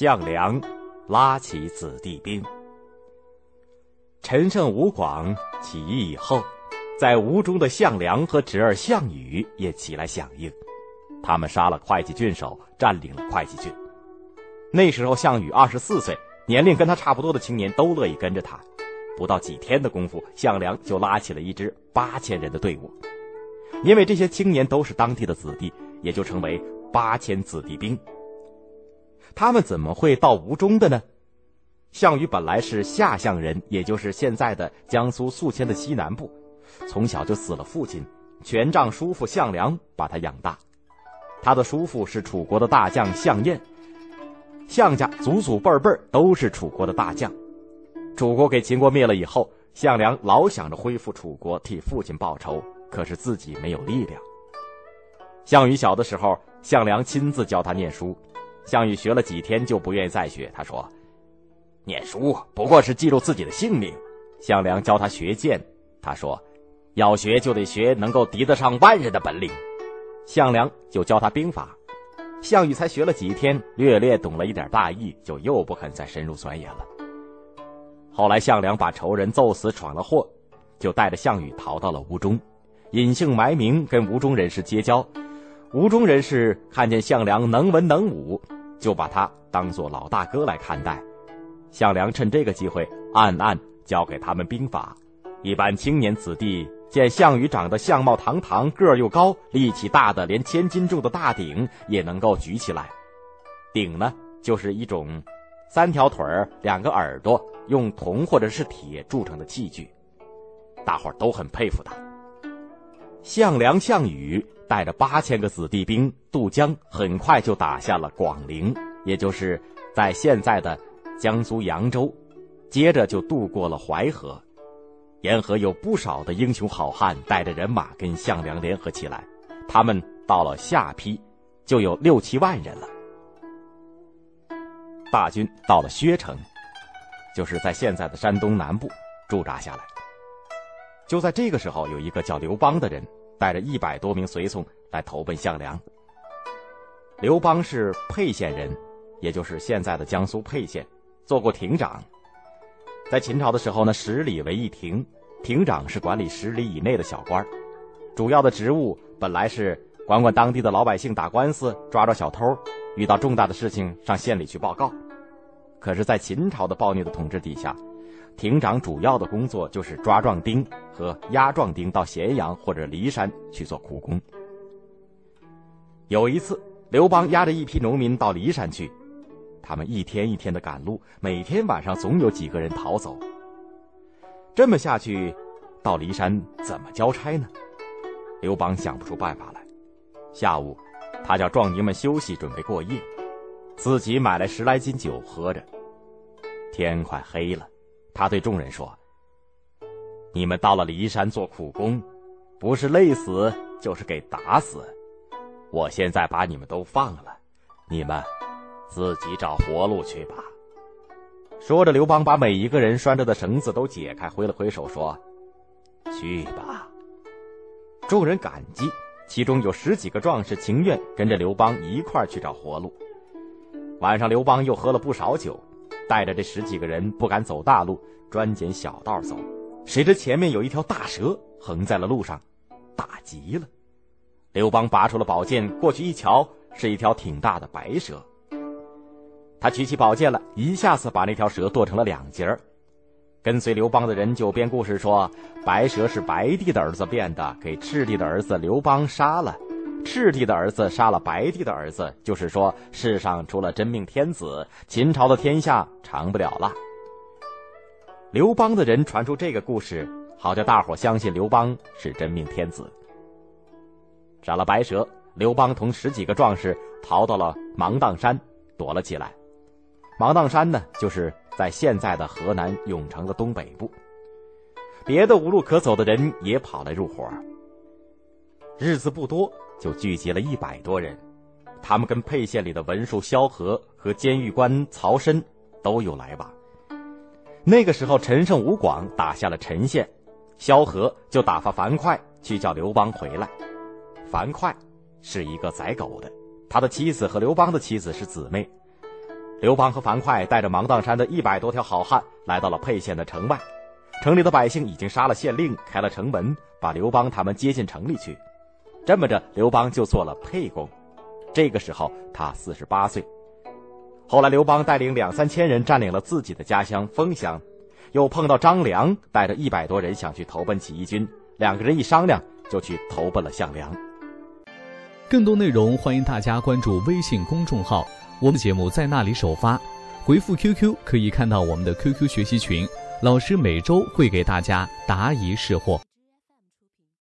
项梁拉起子弟兵。陈胜吴广起义以后，在吴中的项梁和侄儿项羽也起来响应，他们杀了会稽郡守，占领了会稽郡。那时候项羽二十四岁，年龄跟他差不多的青年都乐意跟着他。不到几天的功夫，项梁就拉起了一支八千人的队伍。因为这些青年都是当地的子弟，也就成为八千子弟兵。他们怎么会到吴中的呢？项羽本来是下相人，也就是现在的江苏宿迁的西南部，从小就死了父亲，权杖叔父项梁把他养大。他的叔父是楚国的大将项燕，项家祖祖辈辈都是楚国的大将。楚国给秦国灭了以后，项梁老想着恢复楚国，替父亲报仇，可是自己没有力量。项羽小的时候，项梁亲自教他念书，项羽学了几天就不愿意再学，他说。念书不过是记录自己的性命。项梁教他学剑，他说：“要学就得学能够敌得上万人的本领。”项梁就教他兵法。项羽才学了几天，略略懂了一点大意，就又不肯再深入钻研了。后来项梁把仇人揍死，闯了祸，就带着项羽逃到了吴中，隐姓埋名跟吴中人士结交。吴中人士看见项梁能文能武，就把他当做老大哥来看待。项梁趁这个机会暗暗教给他们兵法。一般青年子弟见项羽长得相貌堂堂，个儿又高，力气大的连千斤重的大鼎也能够举起来。鼎呢，就是一种三条腿儿、两个耳朵，用铜或者是铁铸成的器具。大伙儿都很佩服他。项梁、项羽带着八千个子弟兵渡江，很快就打下了广陵，也就是在现在的。江苏扬州，接着就渡过了淮河，沿河有不少的英雄好汉带着人马跟项梁联合起来，他们到了下邳，就有六七万人了。大军到了薛城，就是在现在的山东南部驻扎下来。就在这个时候，有一个叫刘邦的人带着一百多名随从来投奔项梁。刘邦是沛县人，也就是现在的江苏沛县。做过亭长，在秦朝的时候呢，十里为一亭，亭长是管理十里以内的小官主要的职务本来是管管当地的老百姓打官司、抓抓小偷，遇到重大的事情上县里去报告。可是，在秦朝的暴虐的统治底下，亭长主要的工作就是抓壮丁和押壮丁到咸阳或者骊山去做苦工。有一次，刘邦押着一批农民到骊山去。他们一天一天的赶路，每天晚上总有几个人逃走。这么下去，到骊山怎么交差呢？刘邦想不出办法来。下午，他叫壮丁们休息，准备过夜，自己买来十来斤酒喝着。天快黑了，他对众人说：“你们到了骊山做苦工，不是累死，就是给打死。我现在把你们都放了，你们。”自己找活路去吧。说着，刘邦把每一个人拴着的绳子都解开，挥了挥手说：“去吧。”众人感激，其中有十几个壮士情愿跟着刘邦一块去找活路。晚上，刘邦又喝了不少酒，带着这十几个人不敢走大路，专拣小道走。谁知前面有一条大蛇横在了路上，大极了。刘邦拔出了宝剑，过去一瞧，是一条挺大的白蛇。他举起宝剑了，一下子把那条蛇剁成了两截儿。跟随刘邦的人就编故事说，白蛇是白帝的儿子变的，给赤帝的儿子刘邦杀了。赤帝的儿子杀了白帝的儿子，就是说世上除了真命天子，秦朝的天下长不了了。刘邦的人传出这个故事，好叫大伙相信刘邦是真命天子。杀了白蛇，刘邦同十几个壮士逃到了芒砀山，躲了起来。芒砀山呢，就是在现在的河南永城的东北部。别的无路可走的人也跑来入伙。日子不多，就聚集了一百多人。他们跟沛县里的文书萧何和监狱官曹参都有来往。那个时候，陈胜吴广打下了陈县，萧何就打发樊哙去叫刘邦回来。樊哙是一个宰狗的，他的妻子和刘邦的妻子是姊妹。刘邦和樊哙带着芒砀山的一百多条好汉来到了沛县的城外，城里的百姓已经杀了县令，开了城门，把刘邦他们接进城里去。这么着，刘邦就做了沛公。这个时候他四十八岁。后来刘邦带领两三千人占领了自己的家乡丰乡，又碰到张良带着一百多人想去投奔起义军，两个人一商量，就去投奔了项梁。更多内容欢迎大家关注微信公众号，我们节目在那里首发。回复 QQ 可以看到我们的 QQ 学习群，老师每周会给大家答疑释惑。